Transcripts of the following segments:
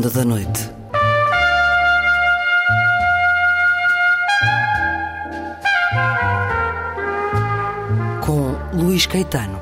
Ronda da Noite. Com Luís Caetano.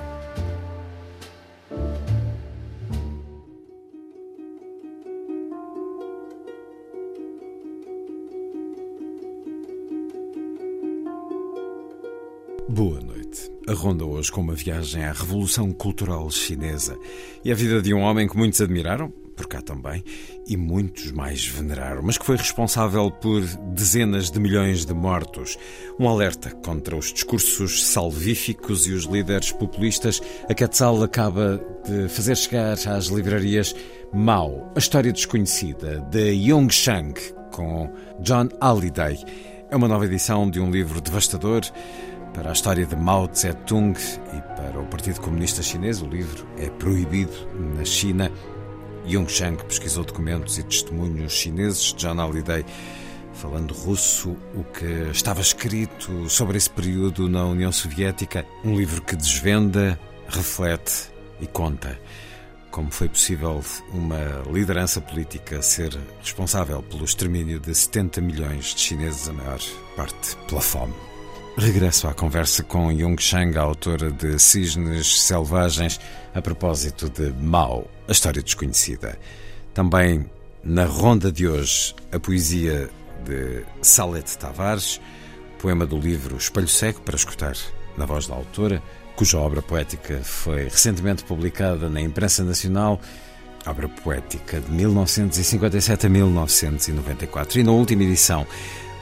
Boa noite. A ronda hoje com uma viagem à Revolução Cultural Chinesa e a vida de um homem que muitos admiraram, por cá também, e muitos mais veneraram, mas que foi responsável por dezenas de milhões de mortos. Um alerta contra os discursos salvíficos e os líderes populistas. A Quetzal acaba de fazer chegar às livrarias Mao, a história desconhecida de Yong Shang, com John Halliday. É uma nova edição de um livro devastador para a história de Mao Tse-tung e para o Partido Comunista Chinês. O livro é proibido na China. Yung Shang pesquisou documentos e testemunhos chineses. John Halliday, falando russo, o que estava escrito sobre esse período na União Soviética. Um livro que desvenda, reflete e conta como foi possível uma liderança política ser responsável pelo extermínio de 70 milhões de chineses, a maior parte pela fome. Regresso à conversa com Yung Shang, a autora de Cisnes Selvagens, a propósito de Mao, a história desconhecida. Também na ronda de hoje, a poesia de Salete Tavares, poema do livro Espelho Cego, para escutar na voz da autora, cuja obra poética foi recentemente publicada na imprensa nacional, obra poética de 1957 a 1994. E na última edição,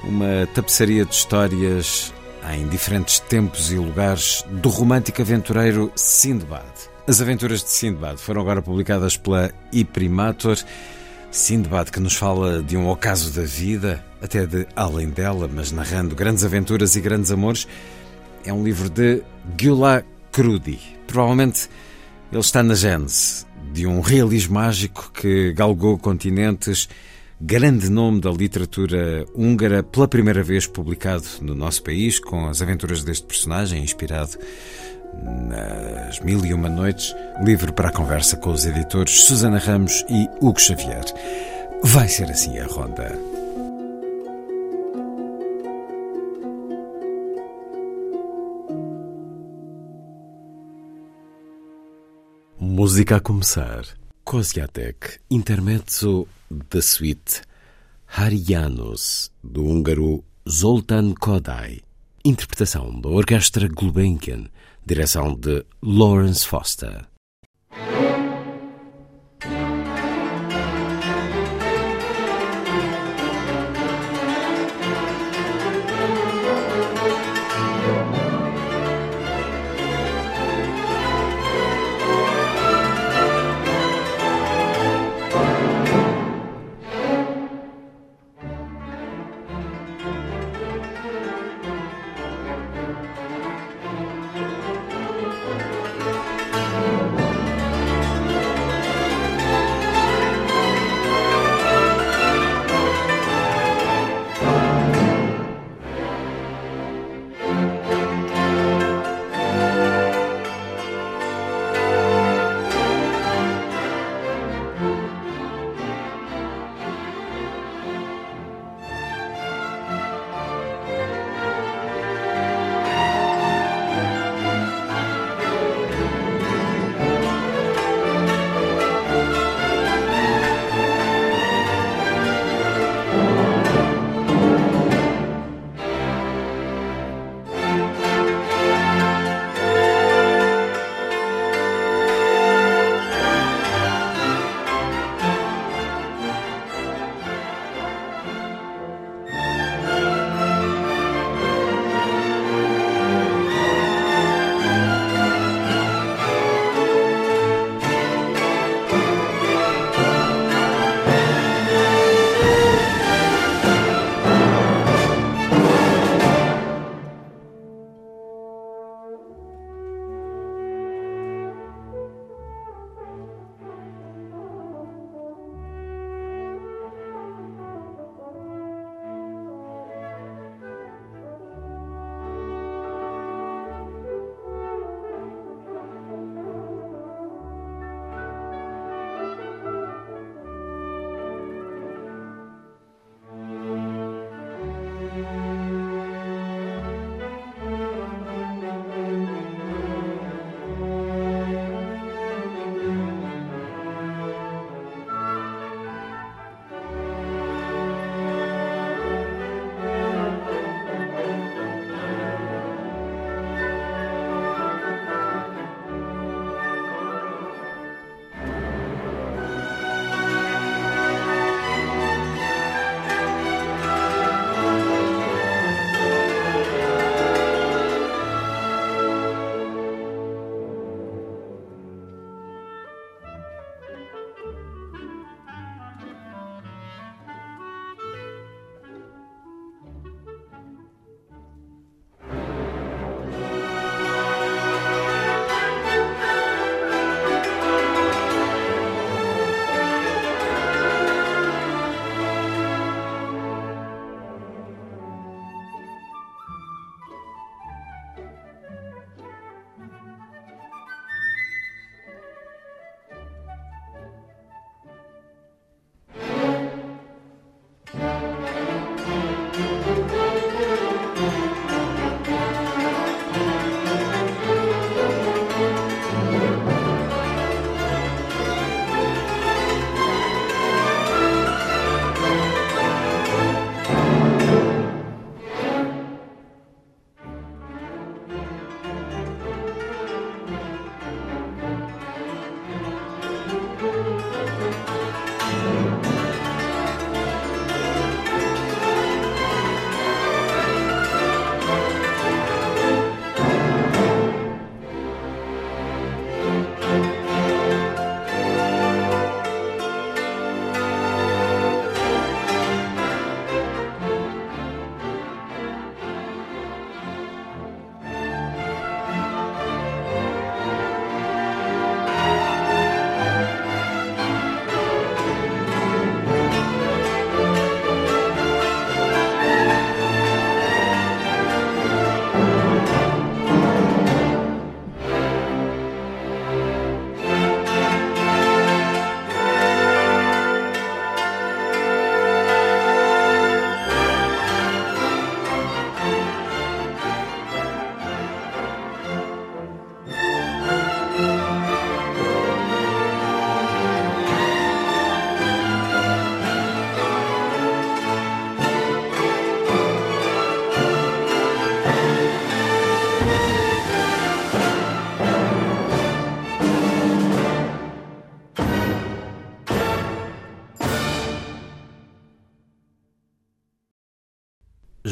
uma tapeçaria de histórias em diferentes tempos e lugares do romântico aventureiro Sindbad. As aventuras de Sindbad foram agora publicadas pela Iprimator. Sindbad que nos fala de um ocaso da vida, até de além dela, mas narrando grandes aventuras e grandes amores. É um livro de Gyula Krudi. Provavelmente ele está na gênese de um realismo mágico que galgou continentes grande nome da literatura húngara, pela primeira vez publicado no nosso país, com as aventuras deste personagem, inspirado nas Mil e Uma Noites, livro para a conversa com os editores Susana Ramos e Hugo Xavier. Vai ser assim a ronda. Música a começar. Koziatek, intermezzo da suite Harianos, do húngaro Zoltán Kodály. Interpretação da Orquestra Gulbenkian, direção de Lawrence Foster.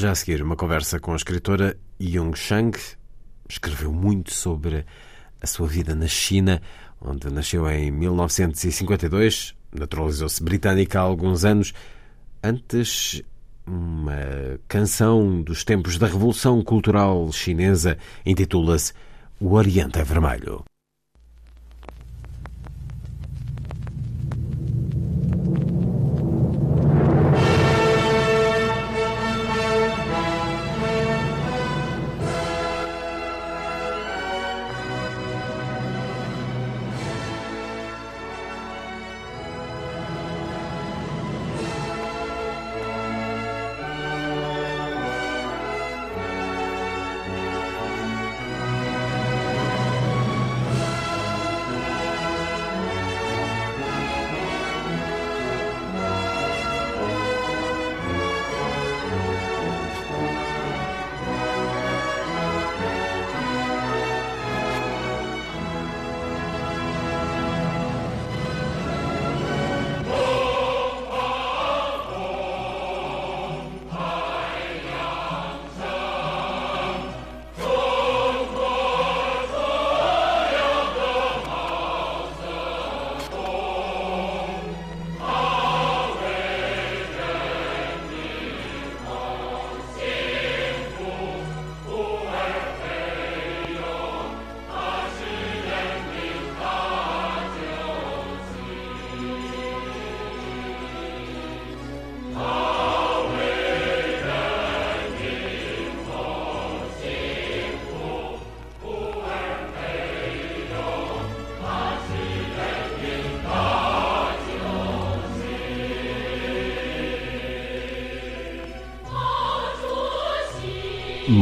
Já a seguir, uma conversa com a escritora Yung Shang. Escreveu muito sobre a sua vida na China, onde nasceu em 1952, naturalizou-se britânica há alguns anos. Antes, uma canção dos tempos da Revolução Cultural Chinesa intitula-se O Oriente é Vermelho.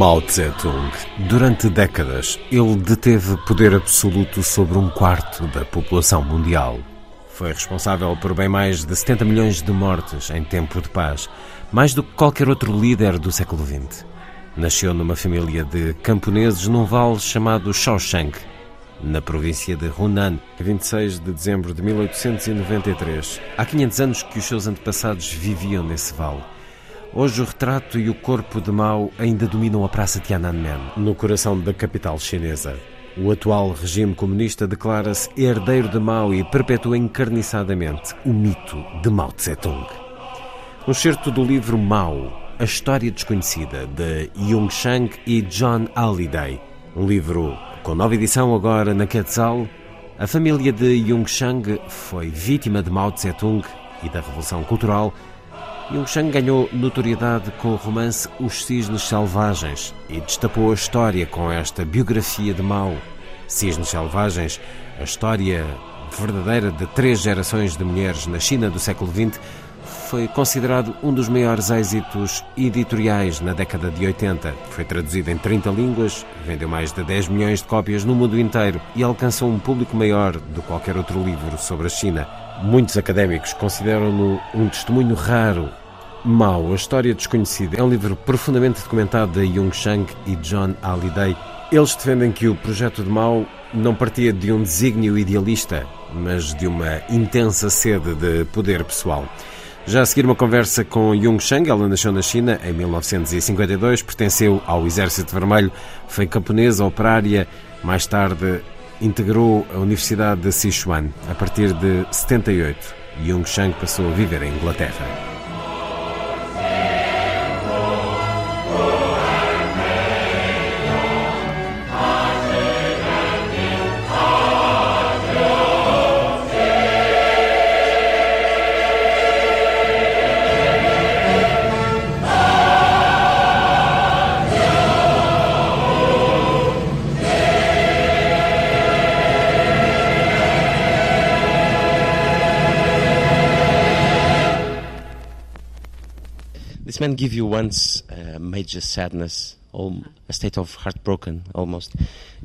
Mao Tse-tung. Durante décadas, ele deteve poder absoluto sobre um quarto da população mundial. Foi responsável por bem mais de 70 milhões de mortes em tempo de paz, mais do que qualquer outro líder do século XX. Nasceu numa família de camponeses num vale chamado Shaoshang, na província de Hunan, 26 de dezembro de 1893. Há 500 anos que os seus antepassados viviam nesse vale. Hoje o retrato e o corpo de Mao ainda dominam a Praça Tiananmen, no coração da capital chinesa. O atual regime comunista declara-se herdeiro de Mao e perpetua encarniçadamente o mito de Mao Tse-tung. Um certo do livro Mao, A História Desconhecida, de Yung Shang e John Halliday. Um livro com nova edição agora na Quetzal. A família de Yung Shang foi vítima de Mao Tse-tung e da Revolução Cultural Yung Shang ganhou notoriedade com o romance Os Cisnes Selvagens e destapou a história com esta biografia de Mao. Cisnes Selvagens, a história verdadeira de três gerações de mulheres na China do século XX, foi considerado um dos maiores êxitos editoriais na década de 80. Foi traduzido em 30 línguas, vendeu mais de 10 milhões de cópias no mundo inteiro e alcançou um público maior do que qualquer outro livro sobre a China. Muitos académicos consideram-no um testemunho raro. Mao, a história desconhecida, é um livro profundamente documentado de Yung Shang e John Halliday. Eles defendem que o projeto de Mao não partia de um desígnio idealista, mas de uma intensa sede de poder pessoal. Já a seguir uma conversa com Yung Shang, ela nasceu na China em 1952, pertenceu ao Exército Vermelho, foi camponesa, operária, mais tarde integrou a Universidade de Sichuan. A partir de 78, Yung Shang passou a viver em Inglaterra. This man give you once uh, major sadness a state of heartbroken almost.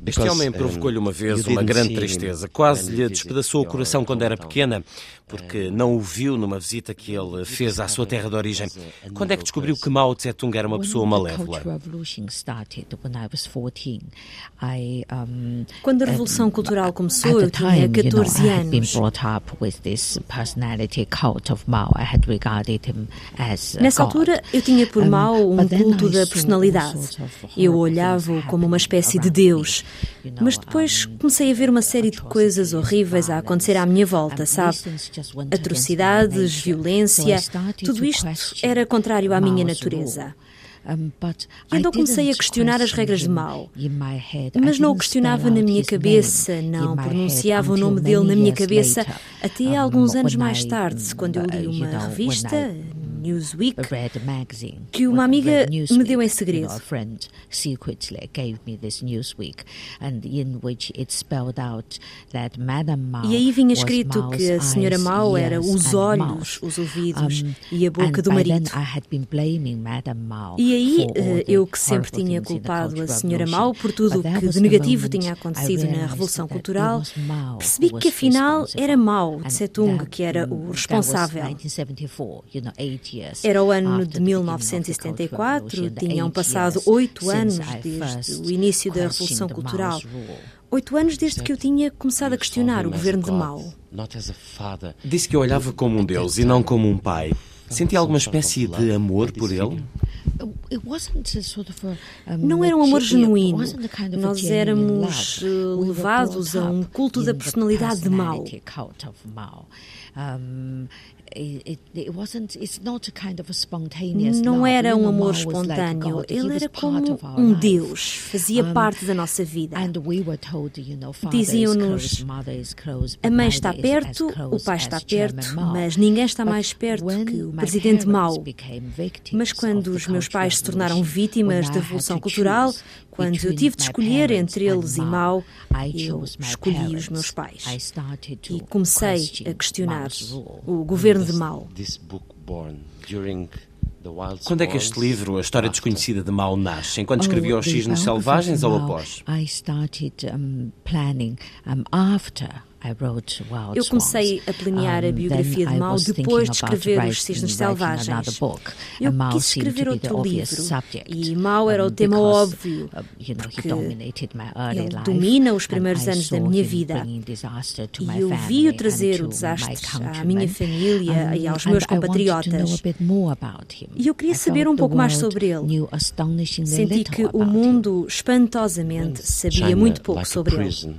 Este homem provocou-lhe uma vez uma grande tristeza. Quase lhe despedaçou o coração quando era pequena, porque não o viu numa visita que ele fez à sua terra de origem. Quando é que descobriu que Mao Tse-tung era uma pessoa malévola? Quando a Revolução Cultural começou, eu tinha 14 anos. Nessa altura, eu tinha por Mao um culto da personalidade. Eu olhava-o como uma espécie de Deus. Mas depois comecei a ver uma série de coisas horríveis a acontecer à minha volta, sabe? Atrocidades, violência, tudo isto era contrário à minha natureza. E então comecei a questionar as regras de Mao. Mas não o questionava na minha cabeça, não pronunciava o nome dele na minha cabeça, até alguns anos mais tarde, quando eu li uma revista, Newsweek, que uma amiga me deu em segredo. E aí vinha escrito que a senhora Mao era os olhos, os ouvidos e a boca do marido. E aí eh, eu que sempre tinha culpado a senhora Mao por tudo o que de negativo tinha acontecido na Revolução Cultural, percebi que afinal era Mao Tse-tung que era o responsável. Era o ano de 1974, tinham passado oito anos desde o início da Revolução Cultural. Oito anos desde que eu tinha começado a questionar o governo de Mao. Disse que eu olhava como um Deus e não como um pai. Sentia alguma espécie de amor por ele? Não era um amor genuíno. Nós éramos levados a um culto da personalidade de Mao. Não era um amor espontâneo, ele era como um Deus, fazia parte da nossa vida. Diziam-nos: a mãe está perto, o pai está perto, mas ninguém está mais perto que o presidente Mao. Mas quando os meus pais se tornaram vítimas da Revolução Cultural, quando eu tive de escolher entre eles e Mao, eu escolhi os meus pais. E comecei a questionar o governo de Mao. Quando é que este livro, A História Desconhecida de Mao, nasce? Enquanto escrevia Os Cisnes Selvagens ou após? Eu comecei a planear a biografia de Mao depois de escrever Os Cisnes Selvagens. Eu quis escrever outro livro e Mao era o tema óbvio, porque ele domina os primeiros anos da minha vida. E eu vi-o trazer o desastre à minha família e aos meus compatriotas. E eu queria saber um pouco mais sobre ele. Senti que o mundo, espantosamente, sabia muito pouco sobre ele.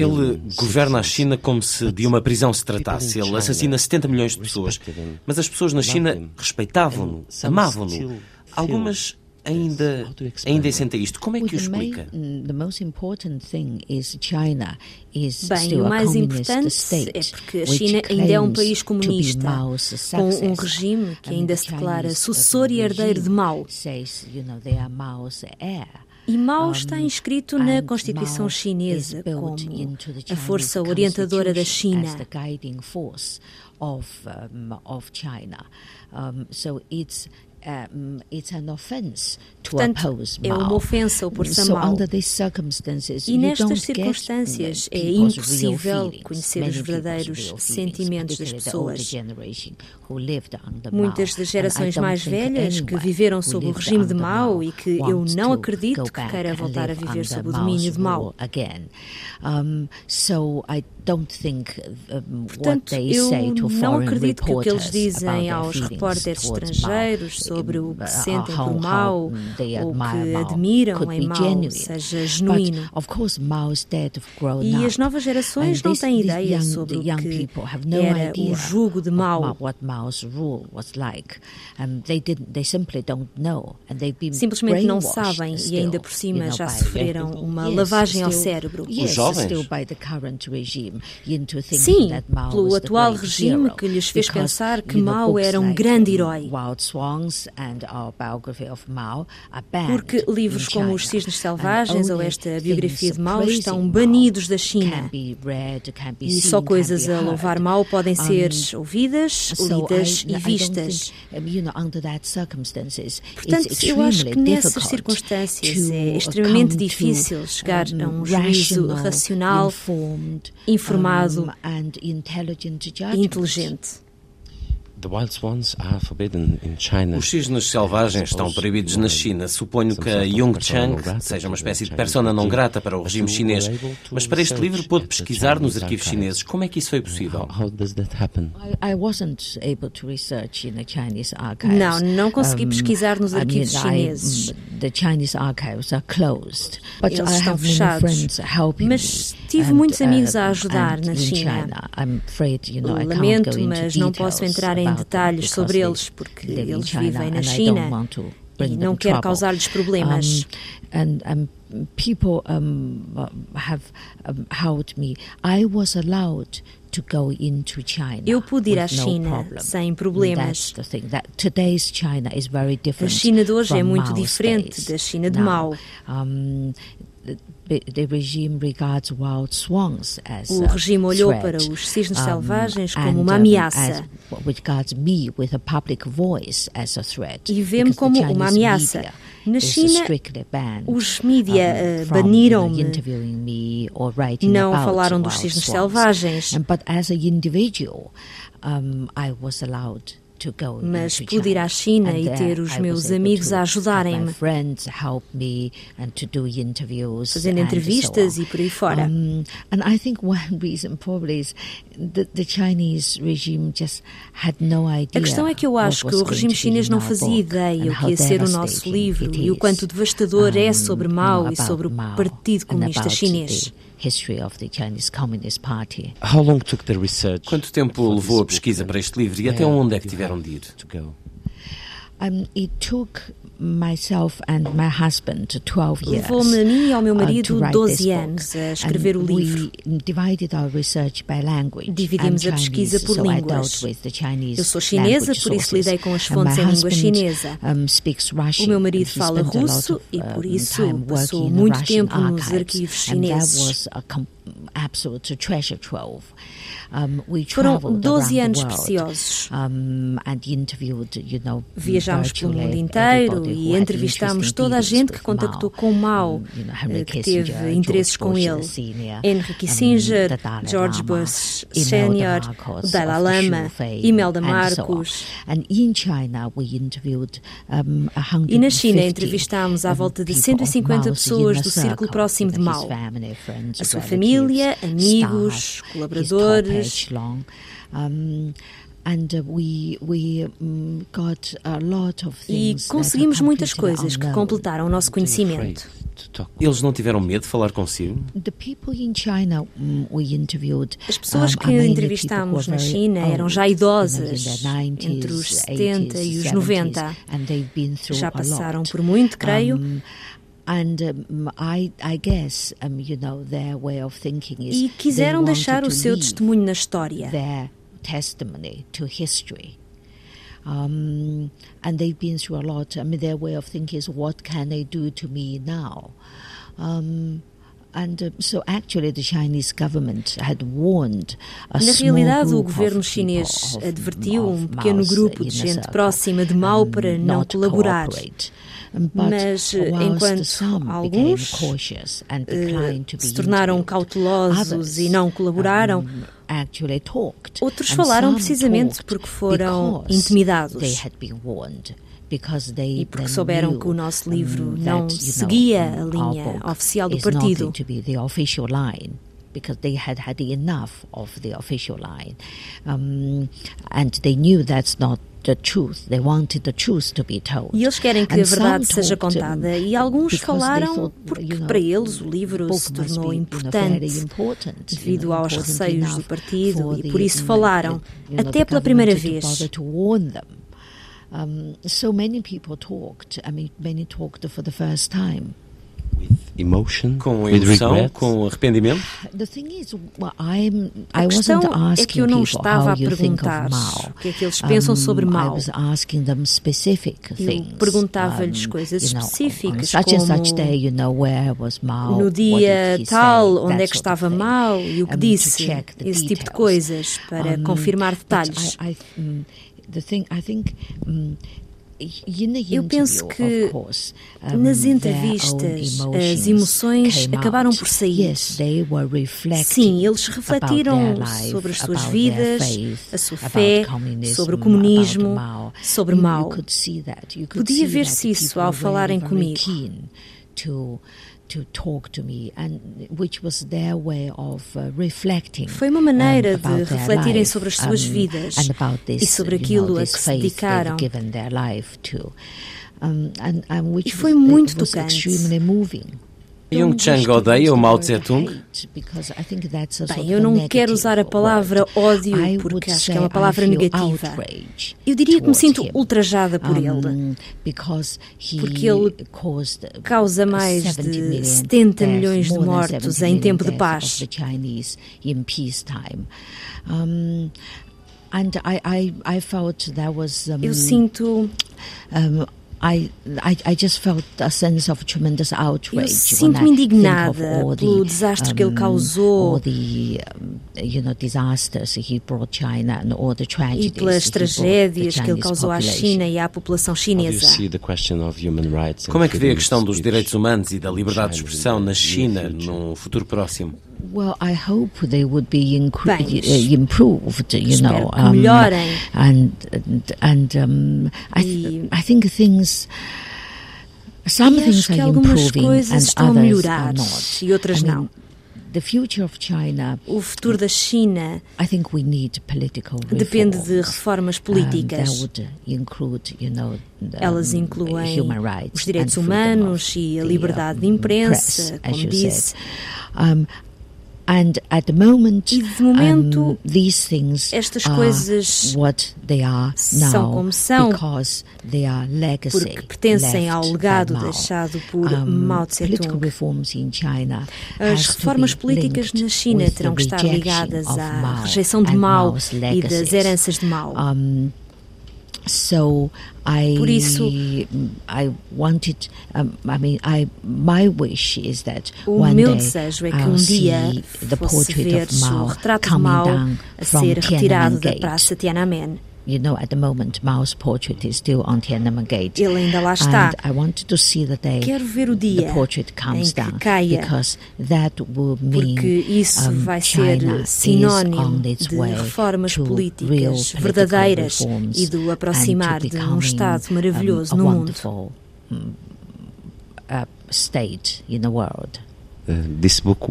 Ele governa a China como se de uma prisão se tratasse. Ele assassina 70 milhões de pessoas. Mas as pessoas na China respeitavam-no, amavam-no. Algumas ainda, ainda sentem isto. Como é que o explica? Bem, o mais importante é porque a China ainda é um país comunista, com um regime que ainda se declara sucessor e herdeiro de Mao. E Mao está inscrito na Constituição chinesa como a força orientadora da China. Portanto, é uma ofensa opor-se a Mao. E nestas circunstâncias é impossível conhecer os verdadeiros sentimentos das pessoas. Muitas das gerações mais velhas que viveram sob o regime de Mao e que eu não acredito que queira voltar a viver sob o domínio de Mao. Portanto, eu não acredito que o que eles dizem aos repórteres estrangeiros sobre o que sentem por Mao ou que admiram em Mao seja genuíno. E as novas gerações não têm ideia sobre o que era o jugo de Mao. Simplesmente não sabem e ainda por cima já sofreram uma lavagem ao cérebro. Os jovens? Sim, pelo atual regime que lhes fez pensar que Mao era um grande herói. Porque livros como Os Cisnes Selvagens ou esta biografia de Mao estão banidos da China. E só coisas a louvar Mao podem ser ouvidas, lidas e vistas. Portanto, eu acho que nessas circunstâncias é extremamente difícil chegar a um juízo racional, informado e inteligente. Os cisnes selvagens estão proibidos na China. Suponho que a Yung Chang seja uma espécie de persona não grata para o regime chinês. Mas para este livro pôde pesquisar nos arquivos chineses. Como é que isso foi possível? Não, não consegui pesquisar nos arquivos chineses. Eles estão fechados. Mas tive muitos amigos a ajudar na China. Lamento, mas não posso entrar em detalhes sobre eles, porque eles vivem na China e não quero causar-lhes problemas. people um, have um, helped me. I was allowed to go into China. Eu pude ir à China no sem problemas. That's thing. That today's China is very different. A China de hoje é muito diferente da China de Mao. Um, o regime olhou para os cisnes selvagens como uma ameaça e vê-me como uma ameaça. Na China, os mídia uh, baniram-me, não falaram dos cisnes selvagens. But as an individual, um, I was allowed mas pude ir à China e ter os meus amigos a ajudarem-me, fazendo entrevistas e por aí fora. A questão é que eu acho que o regime chinês não fazia ideia o que ia ser o nosso livro e o quanto devastador é sobre Mao e sobre o Partido Comunista Chinês history of the Chinese Communist Party. How long took the research? Quanto tempo levou a pesquisa para este livro e até onde é que tiveram de ir? Um, it took myself and my husband 12 years. Levou-me a mim e ao meu uh, marido 12 anos a escrever o livro. divided our research by language. Dividimos a pesquisa por línguas. Eu sou chinesa, por isso lidei com as fontes em língua chinesa. O meu marido fala russo e por isso passou muito tempo nos arquivos chineses. Absolute treasure trove. Foram 12 anos preciosos. Viajámos pelo mundo inteiro e entrevistámos toda a gente que contactou com Mao, eh, que teve interesses com ele. Henry Kissinger, George Bush Sr., Dalai Lama, Imelda Marcos. E na China entrevistámos à volta de 150 pessoas do círculo próximo de Mao. A sua família, amigos, colaboradores, e conseguimos muitas coisas que completaram o nosso conhecimento. Eles não tiveram medo de falar consigo? As pessoas que entrevistámos na China eram já idosas, entre os 70 e os 90. Já passaram por muito, creio. E quiseram deixar o seu testemunho na história. Their testimony to history. Um, and they've been through a lot. I mean, their way of thinking is, what can they do to me now? Um, And, uh, so actually the Chinese government had warned a Na realidade, o governo chinês advertiu um pequeno grupo de gente próxima de Mao para não colaborar. Mas enquanto alguns uh, se tornaram cautelosos e não colaboraram, outros falaram precisamente porque foram intimidados e porque souberam que o nosso livro não seguia a linha oficial do partido. Because they had had enough of the official line. Um, and they knew that's not the truth. They wanted the truth to be told. E eles querem que a verdade seja contada. E alguns falaram porque para eles o livro se tornou importante devido aos receios do partido e por isso falaram, até pela primeira vez. Um, so many people talked. I mean, many talked for the first time. Com emoção, com arrependimento? A questão é que eu não estava a perguntar o que é que eles pensam sobre Mao. Eu perguntava-lhes coisas específicas, como no dia tal, onde é que estava Mao e o que disse, esse tipo de coisas, para confirmar detalhes. Eu penso que nas entrevistas as emoções acabaram por sair. Sim, eles refletiram sobre as suas vidas, a sua fé, sobre o comunismo, sobre Mao. Podia ver-se isso ao falarem comigo to talk to me and which was their way of reflecting foi uma maneira de refletirem sobre as suas vidas this, e sobre aquilo a que se dedicaram. e foi muito tocante Jung Chang odeia o Mao Tse-tung? Bem, eu não quero usar a palavra ódio porque acho que é uma palavra negativa. Eu diria que me sinto ultrajada por ele. Porque ele causa mais de 70 milhões de mortos em tempo de paz. Eu sinto I, I, I just felt a sense of tremendous outrage. Eu sinto-me indignada pelo desastre que ele causou. The, you know, disasters he brought China and all the tragedies e pelas tragédias que ele causou à China e à população chinesa. Como é que vê a questão dos direitos humanos e da liberdade de expressão na China num futuro próximo? Well, I hope they would be incre- uh, improved, you know, um, and and, and um, I th- I think things. Some things are improving and others are not. E outras I mean, não. The future of China, o futuro da China I think we need political depende de reformas políticas. Include, you know, Elas incluem os direitos humanos e a liberdade de imprensa, como disse. Um, And at the moment, e de momento, um, these things estas coisas what they are now são como são because they are legacy porque pertencem ao legado deixado por um, Mao Tse-tung. As reformas políticas na China terão que estar ligadas à rejeição de Mao e das heranças de Mao. Um, So I, Por isso, I wanted, um, I mean, I, my wish is that o one meu desejo é que um dia fosse ver o retrato de Mao a ser retirado da Praça Tiananmen You know, at the moment, Mao's portrait is still on Tiananmen Gate. Ele ainda lá está. And I wanted to see the day Quero ver o dia the portrait comes down caia, because that will mean porque isso um, vai ser China sinónimo is de way reformas to políticas real verdadeiras reforms e do aproximar de um Estado maravilhoso um, no mundo. Um, uh, state in the world.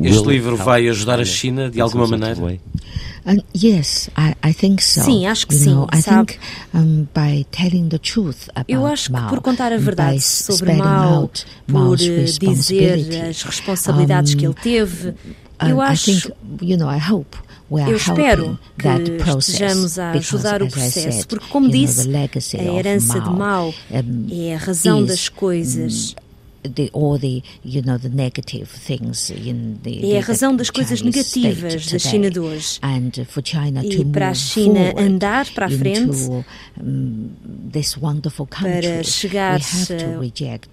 Este livro vai ajudar a China de alguma maneira? Yes, I, I think so. Sim, acho que you sim. Know, I sabe? think um, by telling the truth about Eu acho que por contar a verdade sobre Mao, por dizer as responsabilidades um, que ele teve, eu acho. I think, you know, I hope eu espero que estejamos a ajudar o processo, porque, como disse, a herança de Mao é a razão das coisas the, all the, you know, the negative things in the, é a razão das coisas negativas da China de hoje. And for China e to para a China andar para a frente, into, um, this wonderful country, para chegar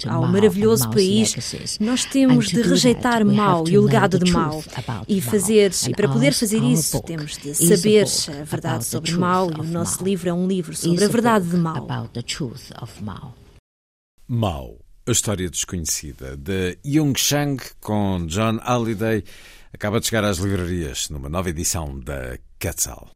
ao Mao maravilhoso país, nós temos de rejeitar Mao e o legado de Mao. E, fazer, e para poder fazer isso, temos de saber a verdade sobre Mao, e o nosso livro é um livro sobre a verdade de Mao. Mao a História Desconhecida, de Jung Chang, com John Halliday, acaba de chegar às livrarias numa nova edição da Quetzal.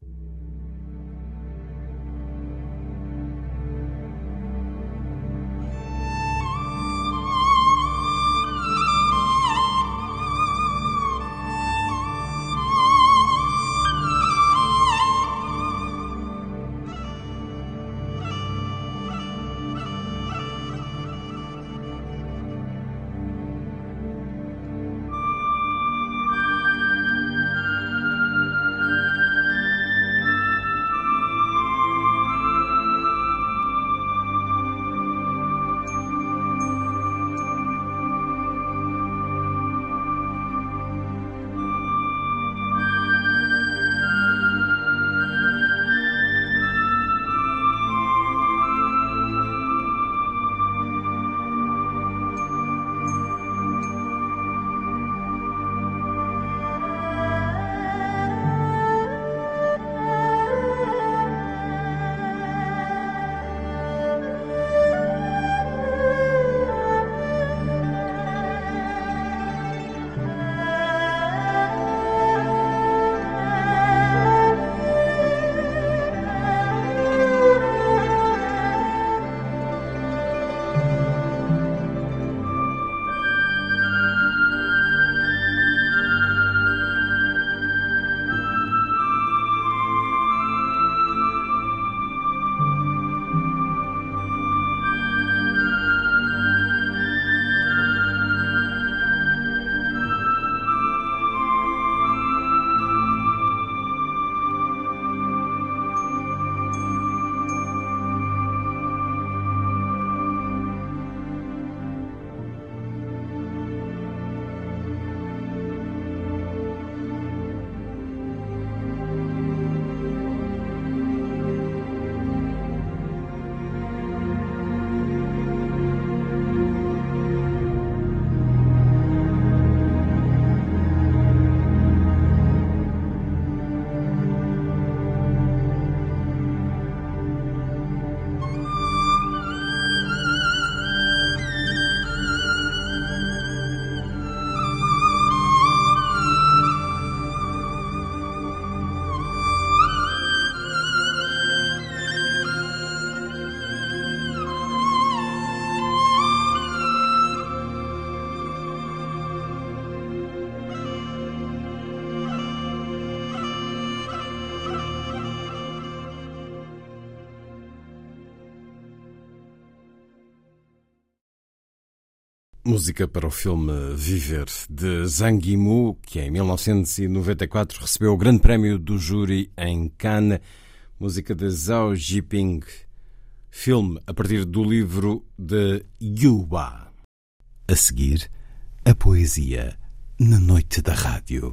Música para o filme Viver, de Zhang Yimou, que em 1994 recebeu o Grande Prémio do Júri em Cannes. Música de Zhao Jiping. Filme a partir do livro de Yuba. A seguir, a poesia na noite da rádio.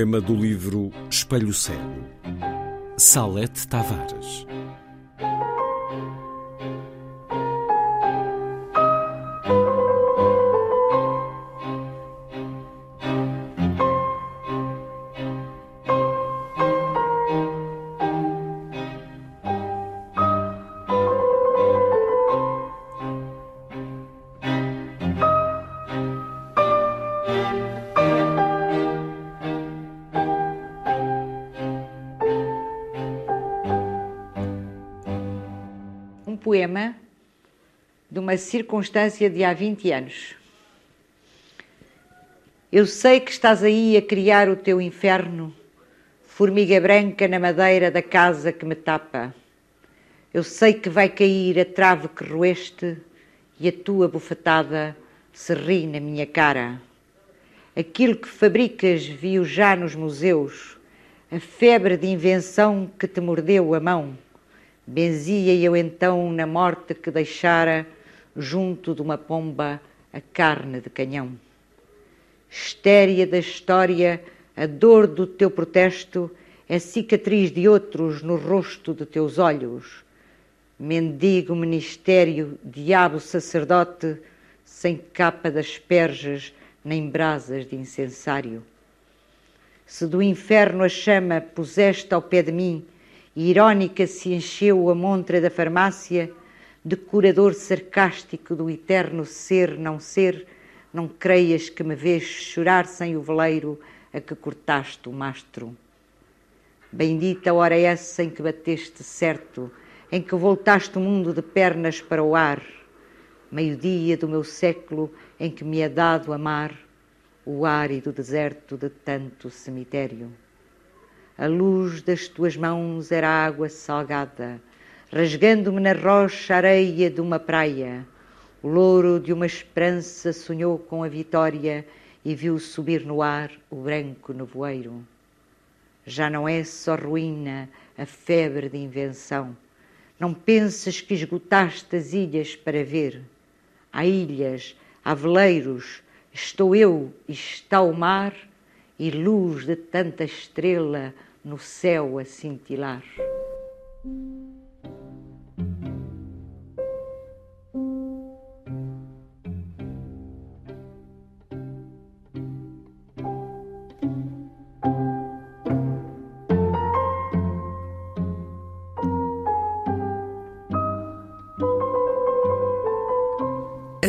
Poema do livro Espelho Cego. Salete Tavares. Circunstância de há 20 anos. Eu sei que estás aí a criar o teu inferno, formiga branca na madeira da casa que me tapa. Eu sei que vai cair a trave que roeste e a tua bufetada se ri na minha cara. Aquilo que fabricas viu já nos museus, a febre de invenção que te mordeu a mão Benzia eu então na morte que deixara junto de uma pomba a carne de canhão. Estéria da história, a dor do teu protesto é cicatriz de outros no rosto de teus olhos. Mendigo ministério, diabo sacerdote, sem capa das perjas nem brasas de incensário. Se do inferno a chama puseste ao pé de mim, Irónica se encheu a montra da farmácia, de curador sarcástico do eterno ser não ser, não creias que me vês chorar sem o veleiro a que cortaste o mastro. Bendita hora essa em que bateste certo, em que voltaste o mundo de pernas para o ar, meio-dia do meu século em que me é dado amar o árido deserto de tanto cemitério. A luz das tuas mãos era água salgada, rasgando-me na rocha areia de uma praia. O louro de uma esperança sonhou com a vitória e viu subir no ar o branco nevoeiro. Já não é só ruína a febre de invenção. Não penses que esgotaste as ilhas para ver. Há ilhas, há veleiros, estou eu e está o mar, e luz de tanta estrela no céu a cintilar.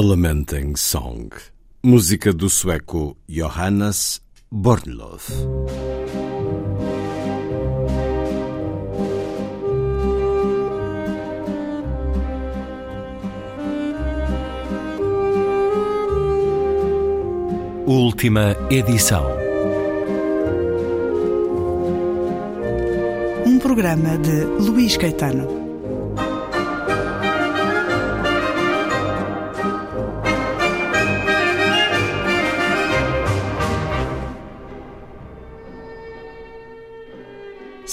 A Lamenting Song, música do sueco Johannes Bornlöf. Última edição. Um programa de Luís Caetano.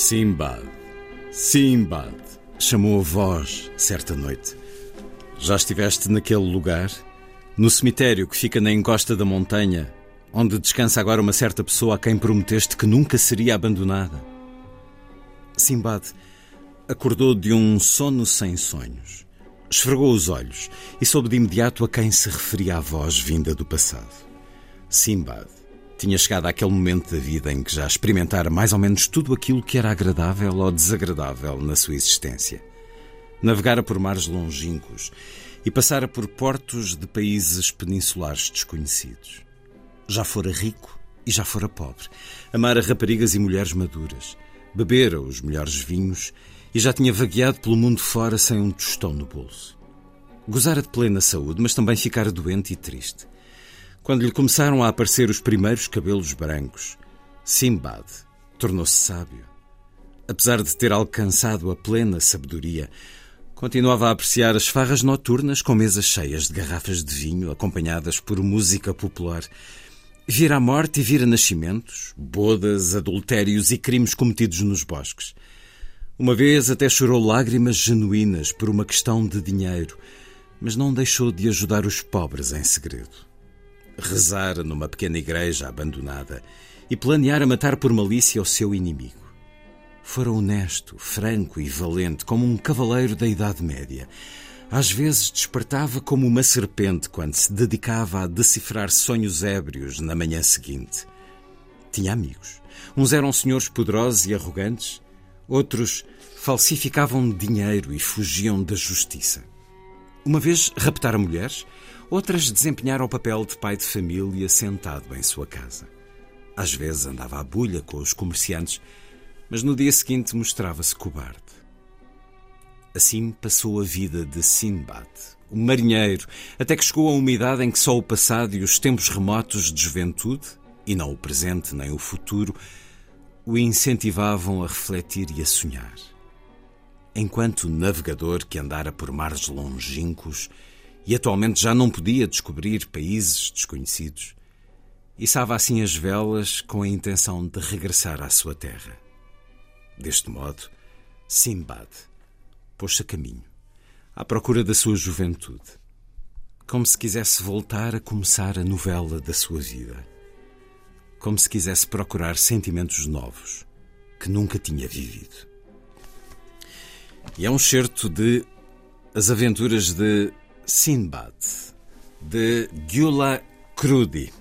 Simbad, Simbad, chamou a voz certa noite. Já estiveste naquele lugar? No cemitério que fica na encosta da montanha, onde descansa agora uma certa pessoa a quem prometeste que nunca seria abandonada? Simbad acordou de um sono sem sonhos. Esfregou os olhos e soube de imediato a quem se referia a voz vinda do passado. Simbad tinha chegado àquele momento da vida em que já experimentara mais ou menos tudo aquilo que era agradável ou desagradável na sua existência. Navegara por mares longínquos e passara por portos de países peninsulares desconhecidos. Já fora rico e já fora pobre. Amara raparigas e mulheres maduras. Bebera os melhores vinhos e já tinha vagueado pelo mundo fora sem um tostão no bolso. Gozara de plena saúde, mas também ficara doente e triste. Quando lhe começaram a aparecer os primeiros cabelos brancos, Simbad tornou-se sábio. Apesar de ter alcançado a plena sabedoria, continuava a apreciar as farras noturnas com mesas cheias de garrafas de vinho acompanhadas por música popular. Vira a morte e vira nascimentos, bodas, adultérios e crimes cometidos nos bosques. Uma vez até chorou lágrimas genuínas por uma questão de dinheiro, mas não deixou de ajudar os pobres em segredo rezara numa pequena igreja abandonada e planeara matar por malícia o seu inimigo. Fora honesto, franco e valente como um cavaleiro da Idade Média. Às vezes despertava como uma serpente quando se dedicava a decifrar sonhos ébrios na manhã seguinte. Tinha amigos. Uns eram senhores poderosos e arrogantes, outros falsificavam dinheiro e fugiam da justiça. Uma vez raptara mulheres Outras desempenharam o papel de pai de família sentado em sua casa. Às vezes andava à bulha com os comerciantes, mas no dia seguinte mostrava-se cobarde. Assim passou a vida de Sinbad, o marinheiro, até que chegou a uma idade em que só o passado e os tempos remotos de juventude, e não o presente nem o futuro, o incentivavam a refletir e a sonhar. Enquanto navegador que andara por mares longínquos, e atualmente já não podia descobrir países desconhecidos, içava assim as velas com a intenção de regressar à sua terra. Deste modo, Simbad pôs-se a caminho, à procura da sua juventude, como se quisesse voltar a começar a novela da sua vida, como se quisesse procurar sentimentos novos que nunca tinha vivido. E é um certo de As Aventuras de Sinbad, de Gyula Krudi,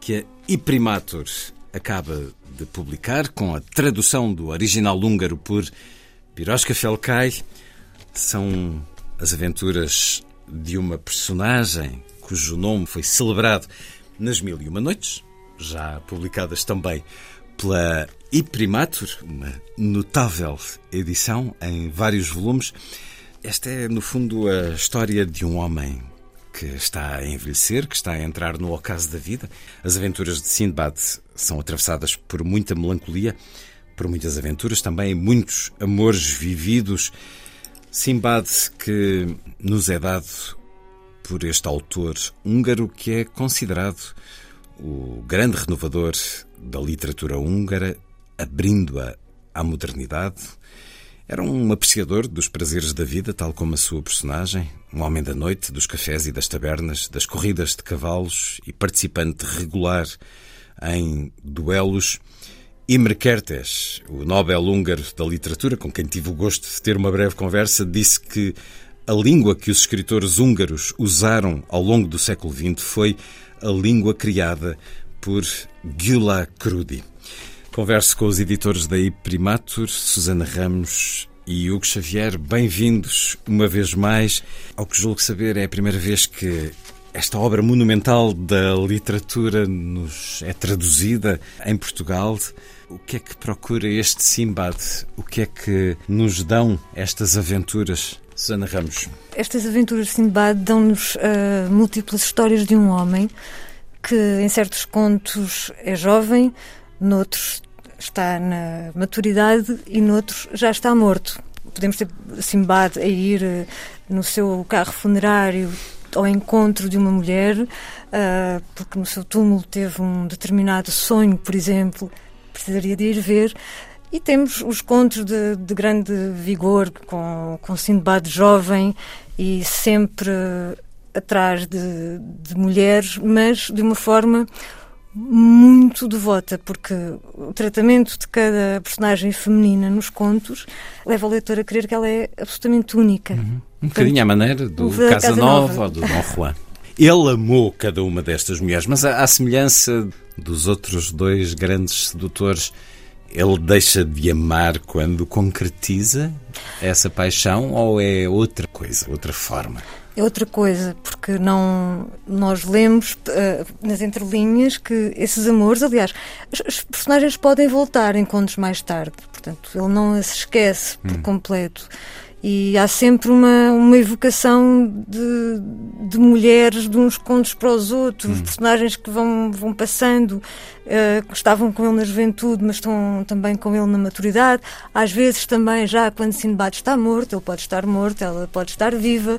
que a Iprimatur acaba de publicar com a tradução do original húngaro por Piroska Felkai. São as aventuras de uma personagem cujo nome foi celebrado nas Mil e Uma Noites, já publicadas também pela Iprimatur, uma notável edição em vários volumes. Esta é, no fundo, a história de um homem que está a envelhecer, que está a entrar no ocaso da vida. As aventuras de Sindbad são atravessadas por muita melancolia, por muitas aventuras, também muitos amores vividos. Simbad que nos é dado por este autor húngaro que é considerado o grande renovador da literatura húngara, abrindo-a à modernidade, era um apreciador dos prazeres da vida, tal como a sua personagem, um homem da noite, dos cafés e das tabernas, das corridas de cavalos e participante regular em duelos. Imre Kertész, o Nobel húngaro da literatura, com quem tive o gosto de ter uma breve conversa, disse que a língua que os escritores húngaros usaram ao longo do século XX foi a língua criada por Gyula Krudi. Converso com os editores da Primatur, Susana Ramos e Hugo Xavier. Bem-vindos uma vez mais. Ao que julgo saber, é a primeira vez que esta obra monumental da literatura nos é traduzida em Portugal. O que é que procura este Simbad? O que é que nos dão estas aventuras? Susana Ramos. Estas aventuras de Simbad dão-nos uh, múltiplas histórias de um homem que, em certos contos, é jovem, noutros está na maturidade e noutros já está morto. Podemos ter Simbad a ir uh, no seu carro funerário ao encontro de uma mulher, uh, porque no seu túmulo teve um determinado sonho, por exemplo, precisaria de ir ver. E temos os contos de, de grande vigor, com, com Sindbad jovem e sempre atrás de, de mulheres, mas de uma forma muito devota, porque o tratamento de cada personagem feminina nos contos leva o leitor a crer que ela é absolutamente única. Uhum. Um bocadinho à maneira do Casanova ou do Dom Juan. Ele amou cada uma destas mulheres, mas à semelhança dos outros dois grandes sedutores, ele deixa de amar quando concretiza essa paixão ou é outra coisa, outra forma? É outra coisa, porque não nós lemos uh, nas entrelinhas que esses amores, aliás, os, os, personagens podem voltar em contos mais tarde, portanto, ele não as esquece por hum. completo. E há sempre uma, uma evocação de, de mulheres de uns contos para os outros, hum. personagens que vão, vão passando, uh, que estavam com ele na juventude, mas estão também com ele na maturidade. Às vezes também, já quando Sinbad está morto, ele pode estar morto, ela pode estar viva.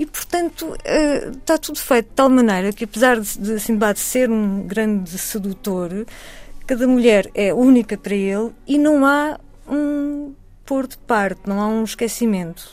E, portanto, uh, está tudo feito de tal maneira que, apesar de, de Sinbad ser um grande sedutor, cada mulher é única para ele e não há um pôr de parte, não há um esquecimento.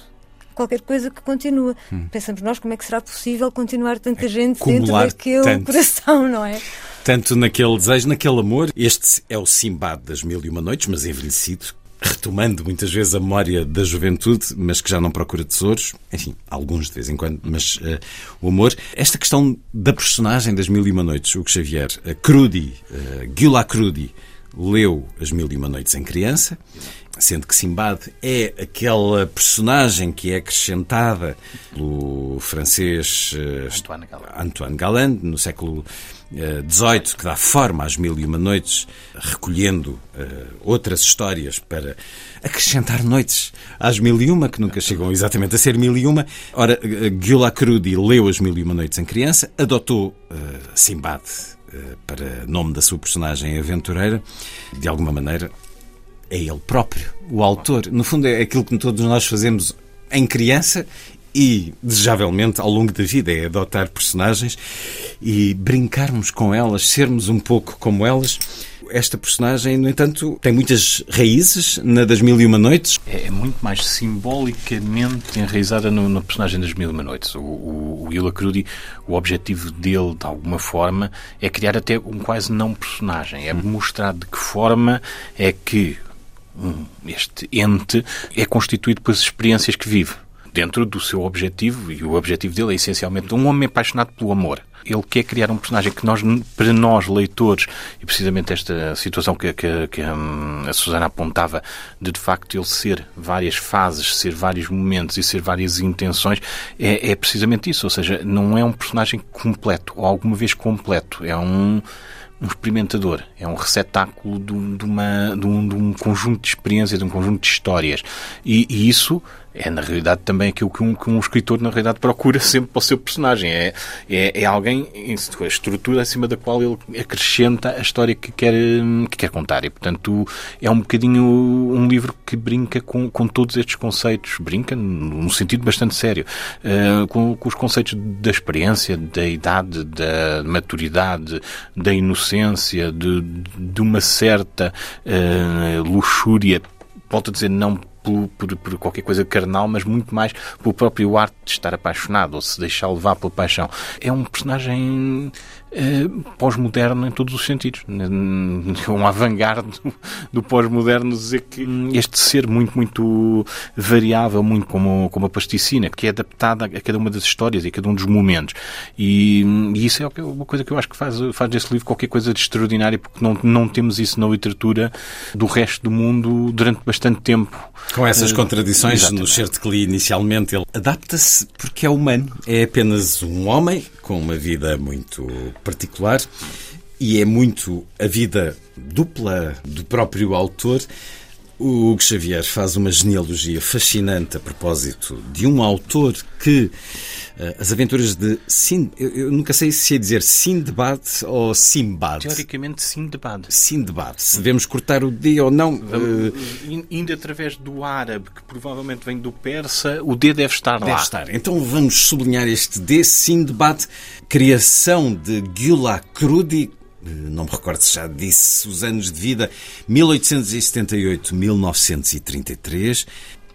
Qualquer coisa que continua. Hum. Pensamos nós como é que será possível continuar tanta é, gente dentro daquele tanto, coração, não é? Tanto naquele desejo, naquele amor. Este é o Simbad das Mil e Uma Noites, mas envelhecido, retomando muitas vezes a memória da juventude, mas que já não procura tesouros, enfim, alguns de vez em quando, mas uh, o amor. Esta questão da personagem das Mil e Uma Noites, o que Xavier, uh, Crudi, uh, Crudi, leu As Mil e Uma Noites em criança, sendo que Simbad é aquela personagem que é acrescentada pelo francês uh, Antoine Galland no século XVIII, uh, que dá forma às Mil e Uma Noites, recolhendo uh, outras histórias para acrescentar noites às Mil e Uma, que nunca chegam exatamente a ser Mil e Uma. Ora, Gyula Crudi leu As Mil e Uma Noites em criança, adotou Simbad para nome da sua personagem aventureira, de alguma maneira é ele próprio, o autor. No fundo, é aquilo que todos nós fazemos em criança e, desejavelmente, ao longo da vida, é adotar personagens e brincarmos com elas, sermos um pouco como elas. Esta personagem, no entanto, tem muitas raízes na das Mil e Uma Noites. É, é muito mais simbolicamente enraizada no, personagem das Mil e Uma Noites. O, o, o Crudi, o objetivo dele, de alguma forma, é criar até um quase não personagem. É mostrar de que forma é que este ente é constituído pelas experiências que vive dentro do seu objetivo, e o objetivo dele é essencialmente um homem apaixonado pelo amor. Ele quer criar um personagem que nós, para nós, leitores, e precisamente esta situação que, que, que hum, a Susana apontava, de de facto ele ser várias fases, ser vários momentos e ser várias intenções, é, é precisamente isso. Ou seja, não é um personagem completo, ou alguma vez completo. É um um experimentador, é um receptáculo de, uma, de, um, de um conjunto de experiências, de um conjunto de histórias. E, e isso é na realidade também aquilo que um, que um escritor na realidade procura sempre para o seu personagem. É, é, é alguém, a estrutura acima da qual ele acrescenta a história que quer, que quer contar. E portanto é um bocadinho um livro que brinca com, com todos estes conceitos, brinca num sentido bastante sério, uh, com, com os conceitos da experiência, da idade, da maturidade, da inocência, de, de uma certa uh, luxúria volto a dizer, não por, por, por, qualquer coisa carnal, mas muito mais pelo próprio arte de estar apaixonado ou se deixar levar pela paixão. É um personagem pós-moderno em todos os sentidos. Um avant-garde do, do pós-moderno dizer que este ser muito, muito variável, muito como, como a plasticina, que é adaptada a cada uma das histórias e a cada um dos momentos. E, e isso é uma coisa que eu acho que faz, faz desse livro qualquer coisa de extraordinário, porque não, não temos isso na literatura do resto do mundo durante bastante tempo. Com essas uh, contradições, exatamente. no certo que li inicialmente, ele adapta-se porque é humano. É apenas um homem com uma vida muito particular e é muito a vida dupla do próprio autor. O Hugo Xavier faz uma genealogia fascinante a propósito de um autor que uh, as aventuras de Sind, eu, eu, nunca sei se ia dizer Sindbad ou Simbad. Teoricamente Sindbad. Sindbad. Se devemos cortar o D ou não. Uh, Indo através do árabe, que provavelmente vem do persa, o D deve estar deve lá. estar. Então vamos sublinhar este D, Sindbad, criação de Gyula Krudi, não me recordo se já disse os anos de vida, 1878-1933.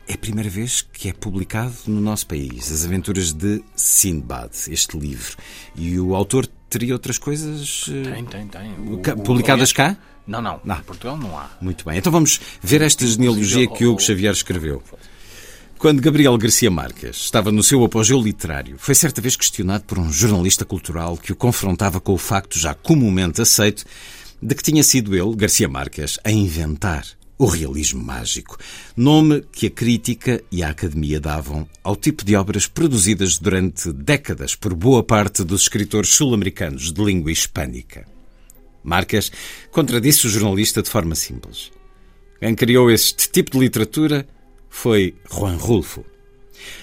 É a primeira vez que é publicado no nosso país As Aventuras de Sindbad, este livro. E o autor teria outras coisas eh, tem, tem, tem. O, publicadas o, cá? Não, não, não. Em Portugal não há. Muito bem. Então vamos ver esta genealogia que Hugo Xavier escreveu. Quando Gabriel Garcia Marques estava no seu apogeu literário, foi certa vez questionado por um jornalista cultural que o confrontava com o facto já comumente aceito de que tinha sido ele, Garcia Marques, a inventar o realismo mágico, nome que a crítica e a academia davam ao tipo de obras produzidas durante décadas por boa parte dos escritores sul-americanos de língua hispânica. Marques contradisse o jornalista de forma simples. Quem criou este tipo de literatura foi Juan Rulfo.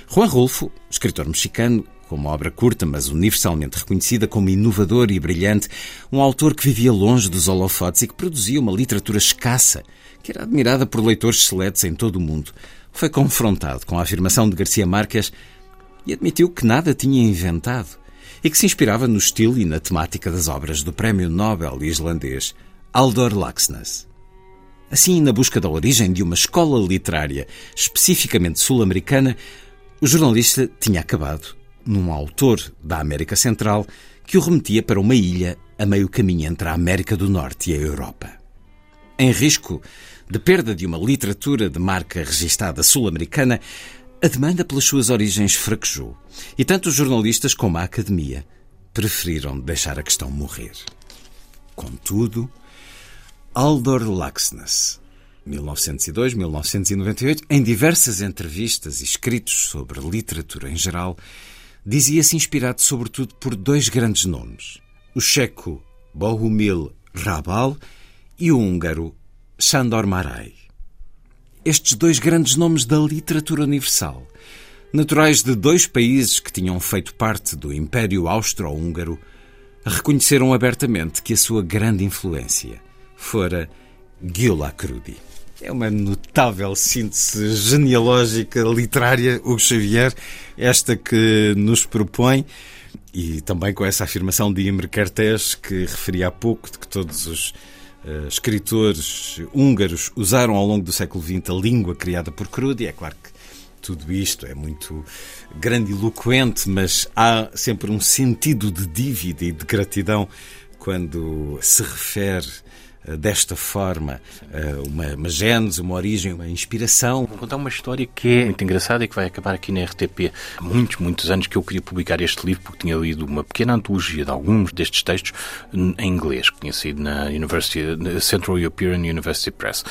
Juan Rulfo, escritor mexicano, com uma obra curta, mas universalmente reconhecida como inovador e brilhante, um autor que vivia longe dos holofotes e que produzia uma literatura escassa, que era admirada por leitores seletos em todo o mundo, foi confrontado com a afirmação de Garcia Marques e admitiu que nada tinha inventado e que se inspirava no estilo e na temática das obras do prémio Nobel islandês Aldor Laxness. Assim, na busca da origem de uma escola literária especificamente sul-americana, o jornalista tinha acabado num autor da América Central que o remetia para uma ilha a meio caminho entre a América do Norte e a Europa. Em risco de perda de uma literatura de marca registada sul-americana, a demanda pelas suas origens fraquejou e tanto os jornalistas como a academia preferiram deixar a questão morrer. Contudo, Aldor Laxness, 1902-1998, em diversas entrevistas e escritos sobre literatura em geral, dizia-se inspirado sobretudo por dois grandes nomes, o checo Bohumil Rabal e o húngaro Sándor Márai. Estes dois grandes nomes da literatura universal, naturais de dois países que tinham feito parte do Império Austro-Húngaro, reconheceram abertamente que a sua grande influência fora Gyula Crudi. É uma notável síntese genealógica literária, Hugo Xavier, esta que nos propõe, e também com essa afirmação de Imre Kertész, que referi há pouco, de que todos os uh, escritores húngaros usaram ao longo do século XX a língua criada por Crudi. É claro que tudo isto é muito grandiloquente, mas há sempre um sentido de dívida e de gratidão quando se refere desta forma eh, uma, uma gênese, uma origem, uma inspiração. Vou contar uma história que é muito engraçada e que vai acabar aqui na RTP. Há muitos, muitos anos que eu queria publicar este livro porque tinha lido uma pequena antologia de alguns destes textos em inglês, que tinha saído na University, Central European University Press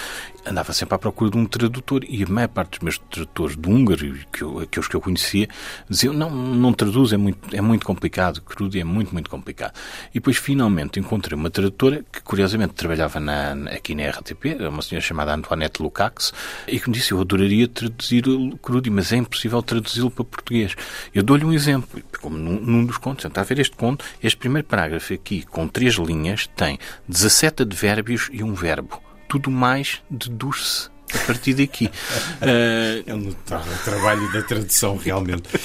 andava sempre à procura de um tradutor e a maior parte dos meus tradutores de húngaro, que eu, aqueles que eu conhecia, diziam não, não traduz, é muito, é muito complicado, crudo é muito, muito complicado. E depois finalmente encontrei uma tradutora que curiosamente trabalhava na, aqui na RTP, uma senhora chamada Antoinette Lukács, e que me disse, eu adoraria traduzir o crudo, mas é impossível traduzi-lo para português. Eu dou-lhe um exemplo, como num, num dos contos, está a ver este conto, este primeiro parágrafo aqui, com três linhas, tem 17 advérbios e um verbo tudo mais deduz-se a partir daqui. Uh, é um notável trabalho da tradução, realmente.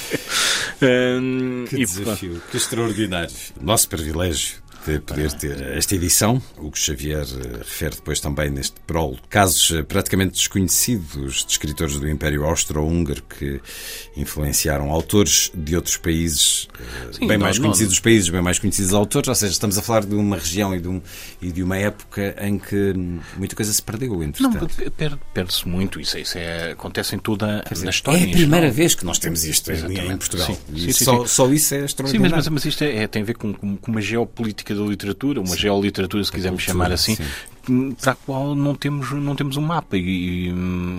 Uh, que desafio, que extraordinário. Nosso privilégio de poder ter esta edição. O que Xavier eh, refere depois também neste prólogo. Casos eh, praticamente desconhecidos de escritores do Império Austro-Húngaro que influenciaram autores de outros países, eh, Sim, bem não, mais conhecidos não. países, bem mais conhecidos os autores. Ou seja, estamos a falar de uma região e de, um, e de uma época em que muita coisa se perdeu, entretanto. Não, perde-se muito. Isso, isso é, acontece em toda a história. É a primeira vez que nós temos isto Exatamente. em Portugal. Sim, sim, sim, só, só, isso é extraordinário. Sim, mas, mas isto é, é, tem a ver com, com, com uma geopolítica da literatura, uma geoliteratura, se quisermos chamar assim, sim para a qual não temos, não temos um mapa. E, e,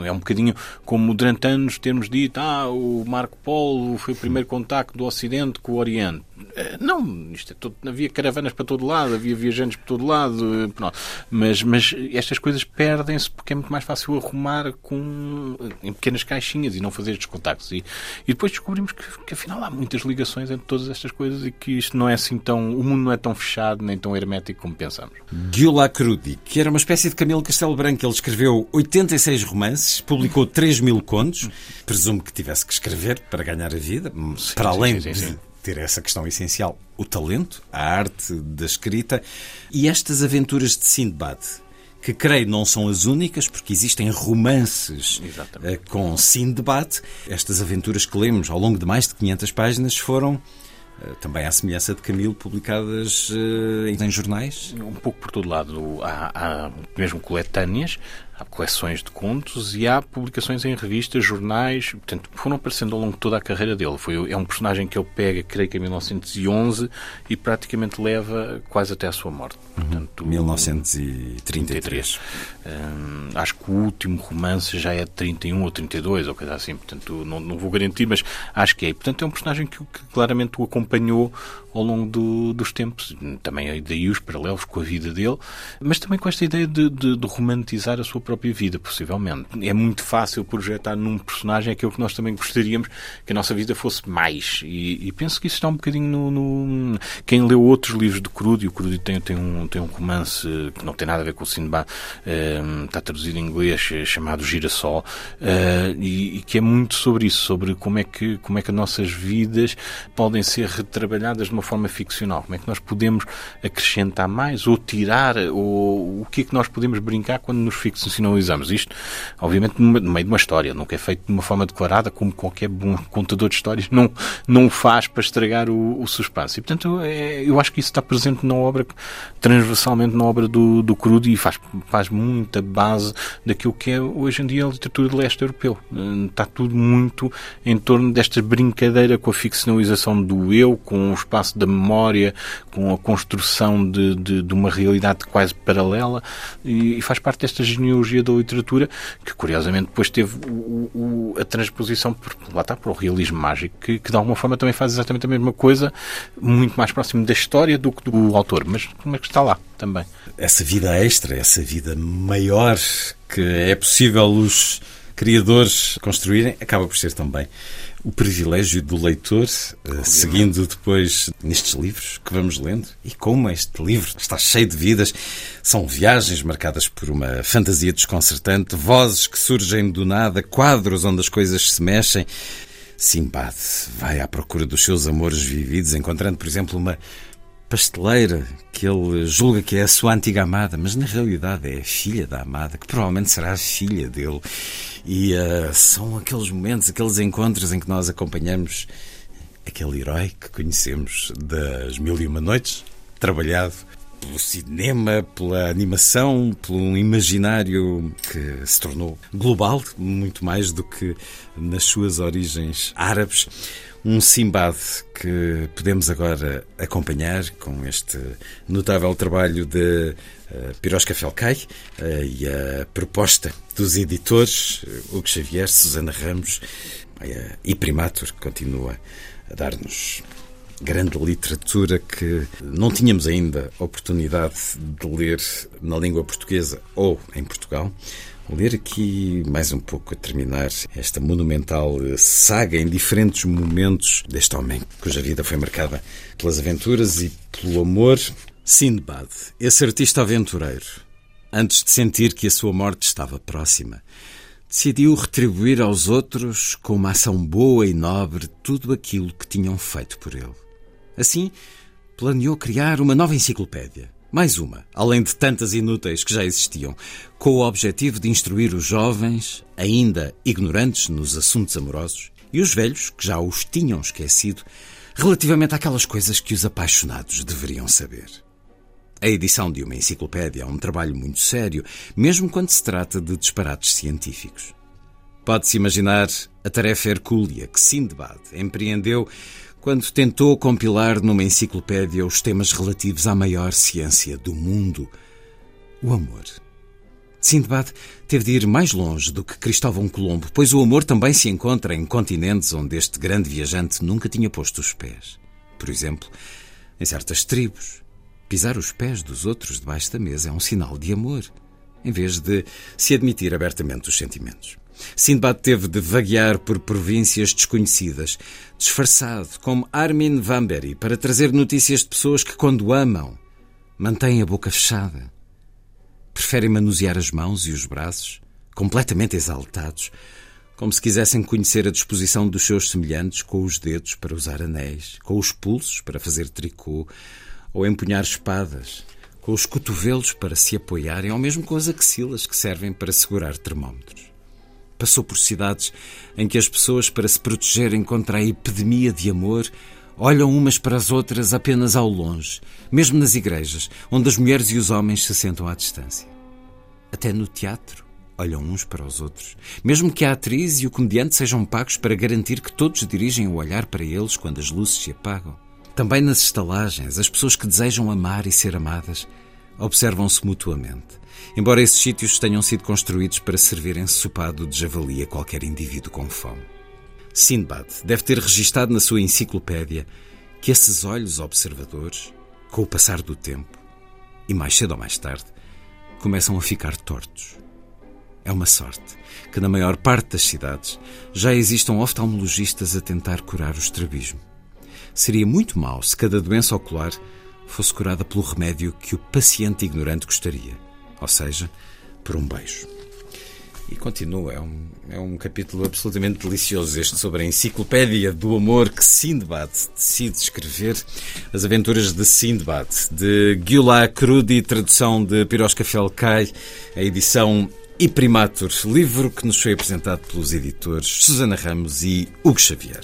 é um bocadinho como durante anos termos dito: ah, o Marco Polo foi o primeiro contacto do Ocidente com o Oriente. Eh, não, isto é todo, havia caravanas para todo lado, havia viajantes para todo lado, eh, pronto. Mas, mas estas coisas perdem-se porque é muito mais fácil arrumar com, em pequenas caixinhas e não fazer estes contactos. E, e depois descobrimos que, que afinal há muitas ligações entre todas estas coisas e que isto não é assim tão. O mundo não é tão fechado nem tão hermético como pensamos. Gila Crudi, que era uma espécie de Camilo Castelo Branco. Ele escreveu 86 romances, publicou 3 mil contos. Presumo que tivesse que escrever para ganhar a vida, sim, para além sim, sim, de ter essa questão essencial, o talento, a arte da escrita e estas aventuras de Sindbad, que creio não são as únicas, porque existem romances Exatamente. Eh, com Sindbad. Estas aventuras que lemos ao longo de mais de 500 páginas foram eh, também à semelhança de Camilo, publicadas uh, em jornais? Um pouco por todo lado. Há, há mesmo coletâneas, há coleções de contos e há publicações em revistas, jornais, portanto, foram aparecendo ao longo de toda a carreira dele. Foi, é um personagem que ele pega, creio que em 1911, e praticamente leva quase até à sua morte. Uhum. Portanto, 1933. Hum, acho que o último romance já é de 31 ou 32, ou coisa assim, portanto, não, não vou garantir, mas acho que é. Portanto, é um personagem que, que claramente o acompanhou ao longo do, dos tempos. Também daí os paralelos com a vida dele, mas também com esta ideia de, de, de, romantizar a sua própria vida, possivelmente. É muito fácil projetar num personagem aquilo que nós também gostaríamos que a nossa vida fosse mais. E, e penso que isso está um bocadinho no, no, Quem leu outros livros de Crudy, o Crudy tem, tem, um, tem um romance que não tem nada a ver com o Sinbad, uh, está traduzido em inglês, chamado Girassol, uh, e, e que é muito sobre isso, sobre como é que, como é que as nossas vidas podem ser retrabalhadas de uma forma ficcional? Como é que nós podemos acrescentar mais ou tirar? Ou o que é que nós podemos brincar quando nos ficcionalizamos? Isto, obviamente, no meio de uma história. Nunca é feito de uma forma declarada, como qualquer bom contador de histórias não, não faz para estragar o, o suspense. E, portanto, é, eu acho que isso está presente na obra, transversalmente na obra do, do Crudo e faz, faz muita base daquilo que é hoje em dia a literatura de leste europeu. Está tudo muito em torno desta brincadeira com a ficcionalização do eu, com o espaço da memória, com a construção de, de, de uma realidade quase paralela, e, e, faz parte desta genealogia da literatura, que curiosamente depois teve o, o, a transposição por, lá está, para o realismo mágico, que, que de alguma forma também faz exatamente a mesma coisa, muito mais próximo da história do que do autor, mas como é que está lá também. Essa vida extra, essa vida maior que é possível os criadores construírem, acaba por ser também o privilégio do leitor, uh, seguindo depois nestes livros que vamos lendo. E como este livro está cheio de vidas, são viagens marcadas por uma fantasia desconcertante, vozes que surgem do nada, quadros onde as coisas se mexem. Simbad vai à procura dos seus amores vividos, encontrando, por exemplo, uma pasteleira que ele julga que é a sua antiga amada, mas na realidade é a filha da amada, que provavelmente será a filha dele. E uh, são aqueles momentos, aqueles encontros em que nós acompanhamos aquele herói que conhecemos das Mil e Uma Noites, trabalhado pelo cinema, pela animação, pelo imaginário que se tornou global, muito mais do que nas suas origens árabes. Um Simbad que podemos agora acompanhar com este notável trabalho de uh, Pirosca Felcai uh, e a proposta dos editores, uh, Hugo Xavier, Susana Ramos uh, e Primatur, que continua a dar-nos grande literatura que não tínhamos ainda oportunidade de ler na língua portuguesa ou em Portugal. Vou ler aqui mais um pouco a terminar esta monumental saga em diferentes momentos deste homem cuja vida foi marcada pelas aventuras e pelo amor. Sindbad, esse artista aventureiro, antes de sentir que a sua morte estava próxima, decidiu retribuir aos outros, com uma ação boa e nobre, tudo aquilo que tinham feito por ele. Assim, planeou criar uma nova enciclopédia. Mais uma, além de tantas inúteis que já existiam, com o objetivo de instruir os jovens, ainda ignorantes nos assuntos amorosos, e os velhos, que já os tinham esquecido, relativamente àquelas coisas que os apaixonados deveriam saber. A edição de uma enciclopédia é um trabalho muito sério, mesmo quando se trata de disparates científicos. Pode-se imaginar a tarefa hercúlea que Sindbad empreendeu quando tentou compilar numa enciclopédia os temas relativos à maior ciência do mundo, o amor. Sindbad teve de ir mais longe do que Cristóvão Colombo, pois o amor também se encontra em continentes onde este grande viajante nunca tinha posto os pés. Por exemplo, em certas tribos, pisar os pés dos outros debaixo da mesa é um sinal de amor, em vez de se admitir abertamente os sentimentos. Sindbad teve de vaguear por províncias desconhecidas, disfarçado como Armin Vamberi, para trazer notícias de pessoas que, quando amam, mantêm a boca fechada. Preferem manusear as mãos e os braços, completamente exaltados, como se quisessem conhecer a disposição dos seus semelhantes com os dedos para usar anéis, com os pulsos para fazer tricô ou empunhar espadas, com os cotovelos para se apoiarem ou mesmo com as axilas que servem para segurar termómetros. Passou por cidades em que as pessoas, para se protegerem contra a epidemia de amor, olham umas para as outras apenas ao longe, mesmo nas igrejas, onde as mulheres e os homens se sentam à distância. Até no teatro, olham uns para os outros, mesmo que a atriz e o comediante sejam pagos para garantir que todos dirigem o olhar para eles quando as luzes se apagam. Também nas estalagens, as pessoas que desejam amar e ser amadas observam-se mutuamente, embora esses sítios tenham sido construídos para servir ensopado de javali a qualquer indivíduo com fome. Sindbad deve ter registado na sua enciclopédia que esses olhos observadores, com o passar do tempo, e mais cedo ou mais tarde, começam a ficar tortos. É uma sorte que na maior parte das cidades já existam oftalmologistas a tentar curar o estrabismo. Seria muito mau se cada doença ocular fosse curada pelo remédio que o paciente ignorante gostaria, ou seja, por um beijo. E continua, é um, é um capítulo absolutamente delicioso este sobre a enciclopédia do amor que Sindbad decide escrever, as aventuras de Sindbad, de Gyula Crudi, tradução de Piroska Felkai, a edição e Primatur, livro que nos foi apresentado pelos editores Susana Ramos e Hugo Xavier.